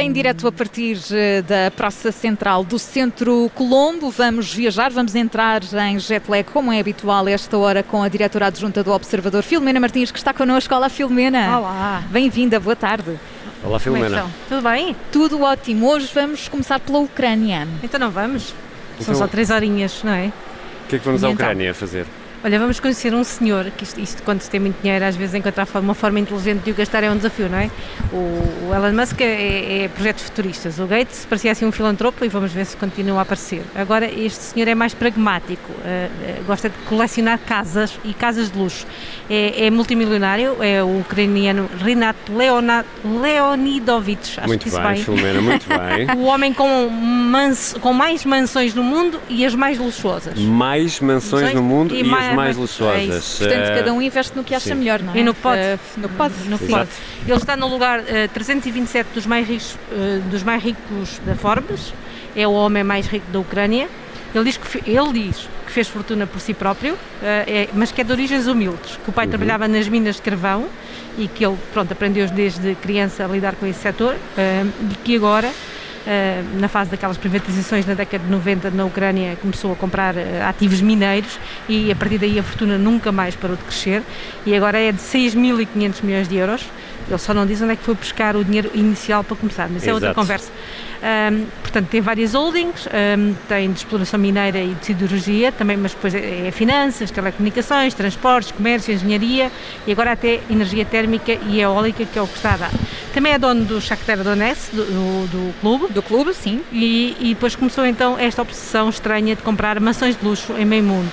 em direto a partir eh, da Praça Central do Centro Colombo. Vamos viajar, vamos entrar em jet lag, como é habitual esta hora, com a diretora adjunta do Observador, Filomena Martins, que está connosco. Olá, Filomena. Olá. Bem-vinda, boa tarde. Olá, Filomena. Tudo bem? Tudo ótimo. Hoje vamos começar pela Ucrânia. Então não vamos? Então- São só três horinhas, não é? O que é que vamos E à então? Ucrânia fazer? Olha, vamos conhecer um senhor, que isto, isto quando se tem muito dinheiro, às vezes encontrar uma forma inteligente de o gastar é um desafio, não é? O, o Elon Musk é, é- é projetos futuristas. O Gates parecia assim um filantropo e vamos ver se continua a aparecer. Agora, este senhor é mais pragmático, eh, eh, gosta de colecionar casas e casas de luxo. É, é multimilionário, é o ucraniano Rinat Leonard, Leonidovich, acho muito que disse bem. Filomena, muito bem. O homem com, mans- com mais mansões no mundo e as mais luxuosas. Mais mansões Mansões no mundo e e, mais- as mais é luxuosas. isso. Portanto, cada um investe no que acha sim. melhor, não é? E no que pode. Eh, no que pode. No pode. Ele está no lugar eh, 327 dos mais, ricos, eh, dos mais ricos da Forbes, é o homem mais rico da Ucrânia. Ele diz que, ele diz que fez fortuna por si próprio, é- mas que é de origens humildes, que o pai trabalhava nas minas de carvão e que ele pronto, aprendeu desde criança a lidar com esse setor e que agora, na fase daquelas privatizações na década de 90 na Ucrânia, começou a comprar eh, ativos mineiros e a partir daí a fortuna nunca mais parou de crescer e agora é de 6.500 milhões de euros. Ele só não diz onde é que foi buscar o dinheiro inicial para começar, mas isso é outra Exato. conversa. Ahm, portanto, tem várias holdings, ahm, tem de exploração mineira e de siderurgia, também, mas depois é, é finanças, telecomunicações, transportes, comércio, engenharia e agora até energia térmica e eólica, que é o que está a dar. Também é dono do Shakhtar Donetsk, do, do, do clube, Do clube, sim. e, e depois começou então esta obsessão estranha de comprar mansões de luxo em meio mundo.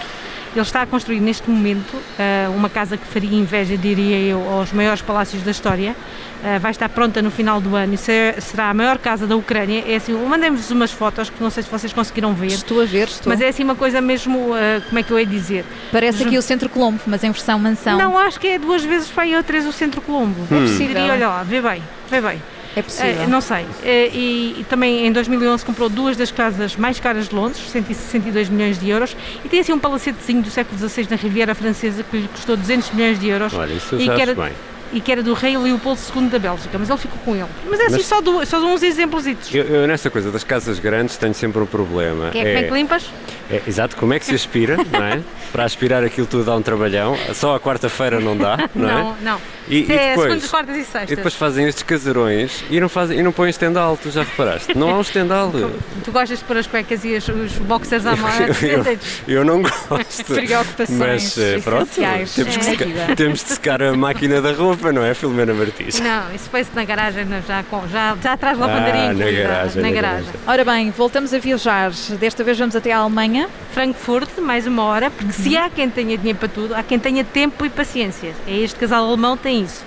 Ele está a construir neste momento ah, uma casa que faria inveja, diria eu, aos maiores palácios da história. Ah, vai estar pronta no final do ano e ser- será a maior casa da Ucrânia. É assim, mandem-vos umas fotos que não sei se vocês conseguiram ver. Estou a ver, estou. Mas é assim uma coisa mesmo, ah, como é que eu ia dizer? Parece aqui o Centro Colombo, mas em versão mansão. Não, acho que é duas vezes para aí ou três o Centro Colombo. Hum. É possível. E olha lá, vê bem, vê bem. É possível. Eh, não sei. Eh, e, e também em 2011 comprou duas das casas mais caras de Londres, 162 milhões de euros, e tem assim um palacetezinho do século XVI na Riviera Francesa que lhe custou 200 milhões de euros Olha, isso e, que era, bem. e que era do rei Leopoldo II da Bélgica, mas ele ficou com ele. Mas é assim, Mas- só, duas, só uns exemplos. Eu, eu, nessa coisa das casas grandes tenho sempre um problema. Que é, como é que limpas? É- exato, como é que se aspira, não é? Para aspirar aquilo tudo dá um trabalhão. Só a quarta-feira não dá, não, Não, é? não. E, e é depois, segundas, quartas e sextas. e depois fazem estes casarões e não, fazem, e não põem estendal, tu já reparaste? Não há um estendal. Tu gostas de pôr as cuecas e os, os boxers à mão? Eu, eu, eu não gosto. Preocupações Mas eh, pronto, temos que, secar, vida. temos de secar a máquina da roupa, não é, Filomena Martins? Não, isso foi-se na garagem, não, já, com, já, já atrás da Ah, lavandaria na garagem, na na garagem. garagem. Ora bem, voltamos a viajar. Desta vez vamos até a Alemanha. Frankfurt, mais uma hora, porque se há quem tenha dinheiro para tudo, há quem tenha tempo e paciência. É este casal alemão tem isso.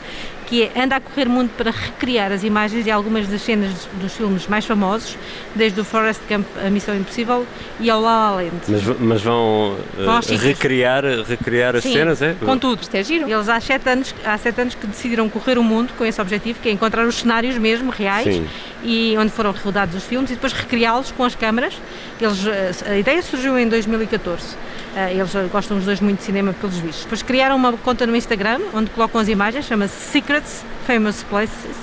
Que é, anda a correr mundo para recriar as imagens de algumas das cenas dos filmes mais famosos, desde o Forrest Gump, A Missão Impossível e ao La La Land. Mas, mas vão sítios. recriar, recriar as Sim, cenas, é? Com tudo. Isto é giro. Eles há sete, anos, há sete anos que decidiram correr o mundo com esse objetivo, que é encontrar os cenários mesmo reais Sim. e onde foram rodados os filmes e depois recriá-los com as câmaras. Eles, eh, a ideia surgiu em 2014. Eh, Eles gostam os dois muito de cinema pelos vistos. Depois criaram uma conta no Instagram onde colocam as imagens, chama-se Secrets Famous Places.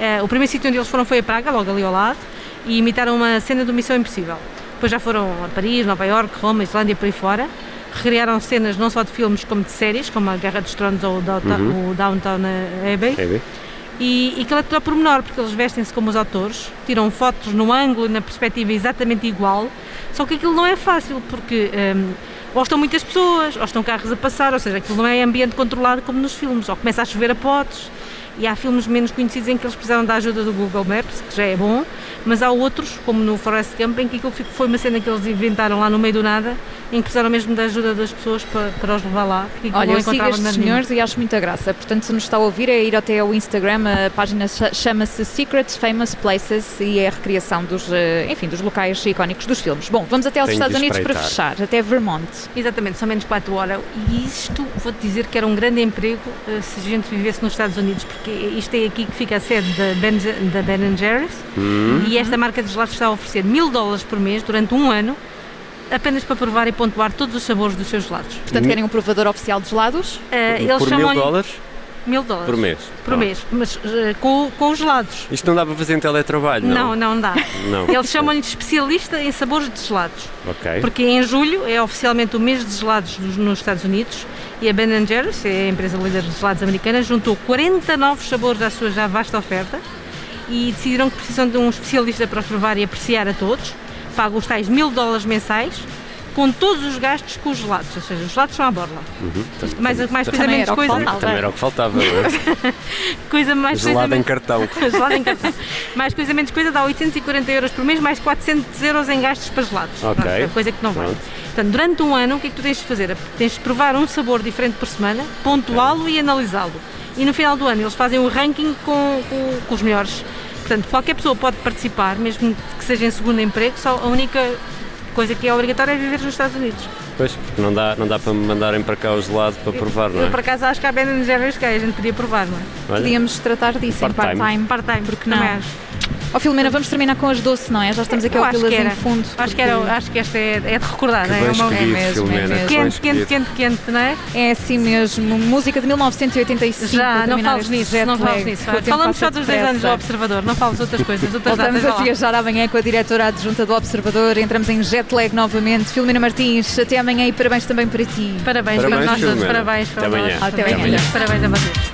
Eh, O primeiro sítio onde eles foram foi a Praga, logo ali ao lado, e imitaram uma cena do Missão Impossível. Depois já foram a Paris, Nova Iorque, Roma, Islândia, por aí fora. Recriaram cenas não só de filmes como de séries, como a Guerra dos Tronos ou o Downtown, o Downtown Abbey. Bem? E, e aquilo é tudo a pormenor, porque eles vestem-se como os atores, tiram fotos no ângulo e na perspectiva exatamente igual, só que aquilo não é fácil, porque hum, ou estão muitas pessoas, ou estão carros a passar, ou seja, aquilo não é ambiente controlado como nos filmes, ou começa a chover a potes, e há filmes menos conhecidos em que eles precisaram da ajuda do Google Maps, que já é bom, mas há outros, como no Forest Gump, em que foi uma cena que eles inventaram lá no meio do nada, em que precisaram mesmo da ajuda das pessoas para, para os levar lá, aquilo Olha, eu sigo estes senhores e acho muita graça. Portanto, se nos está a ouvir, é ir até ao Instagram, a página cha- chama-se Secrets Famous Places e é a recriação dos, eh, enfim, dos locais icónicos dos filmes. Bom, vamos até aos Tenho Estados Unidos para fechar, até Vermont. Exatamente, são menos 4 horas. E isto, vou-te dizer que era um grande emprego eh, se a gente vivesse nos Estados Unidos, porque isto é aqui que fica a sede da Ben, da ben Jerry's e esta marca de gelados está a oferecer mil dólares por mês durante um ano apenas para provar e pontuar todos os sabores dos seus gelados. Portanto, querem um provador oficial de gelados? Eh, eles Por mil dólares? Mil dólares. Por mês. Por Ah. mês. Mas eh, com, com os gelados. Isto não dá para fazer em teletrabalho, Não, não? não, dá. Não. Eles chamam-lhe de especialista em sabores de gelados. Ok. Porque em julho é oficialmente o mês de gelados nos, nos Estados Unidos e a Ben Jerry's, é a empresa líder de gelados americana, juntou 40 novos sabores à sua já vasta oferta e decidiram que precisam de um especialista para os provar e apreciar a todos. Pagam os tais mil dólares mensais com todos os gastos com os gelados, ou seja, os gelados são à borla. Uhum. Mais, mais coisa, Também menos era o que coisa. faltava. Também era o que faltava, é? Coisa mais coisa Gelado em menos- cartão. gelado em cartão. Mais coisa, menos coisa, dá 840 euros por mês, mais 400 euros em gastos para gelados. Ok. Pronto, é coisa que não vai. Pronto. Portanto, durante um ano, o que é que tu tens de fazer? Tens de provar um sabor diferente por semana, pontuá-lo e analisá-lo. E no final do ano, eles fazem um ranking com, com- com os melhores. Portanto, qualquer pessoa pode participar, mesmo que seja em segundo emprego, só a única coisa que é obrigatória é viver nos Estados Unidos. Pois, porque não dá, não dá para me mandarem para cá o gelado para provar, não Eu, é? por acaso, acho que há Ben Jerry's que a gente podia provar, não é? Olha, Podíamos tratar disso em Part-time. part-time. Porque não? também Ó Filomena, vamos terminar com as doces, não é? Já estamos aqui ao pilazinho era. fundo. Acho que, era, acho que esta é, é de recordar, que não é? bem É uma- é escolhido, mesmo, é Filomena, mesmo. Quente, quente, escolhido. quente, quente, não é? É assim mesmo, música de 1985. Já, não fales nisso, não fales nisso. Falamos só dos 10 anos do. Observador, não fales outras coisas, outras Voltamos datas. a viajar amanhã com a diretora adjunta do Observador. Entramos em jet lag novamente. Filomena Martins, até amanhã e parabéns também para ti. Parabéns, Parabéns, para nós todos, parabéns Até para amanhã. nós. Até amanhã. Parabéns a vocês.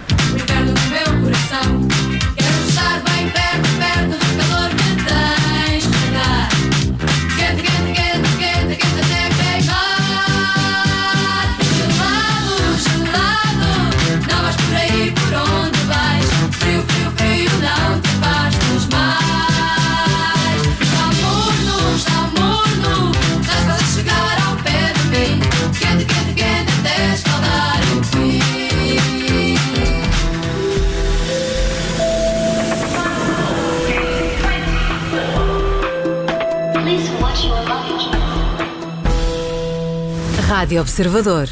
Rádio Observador.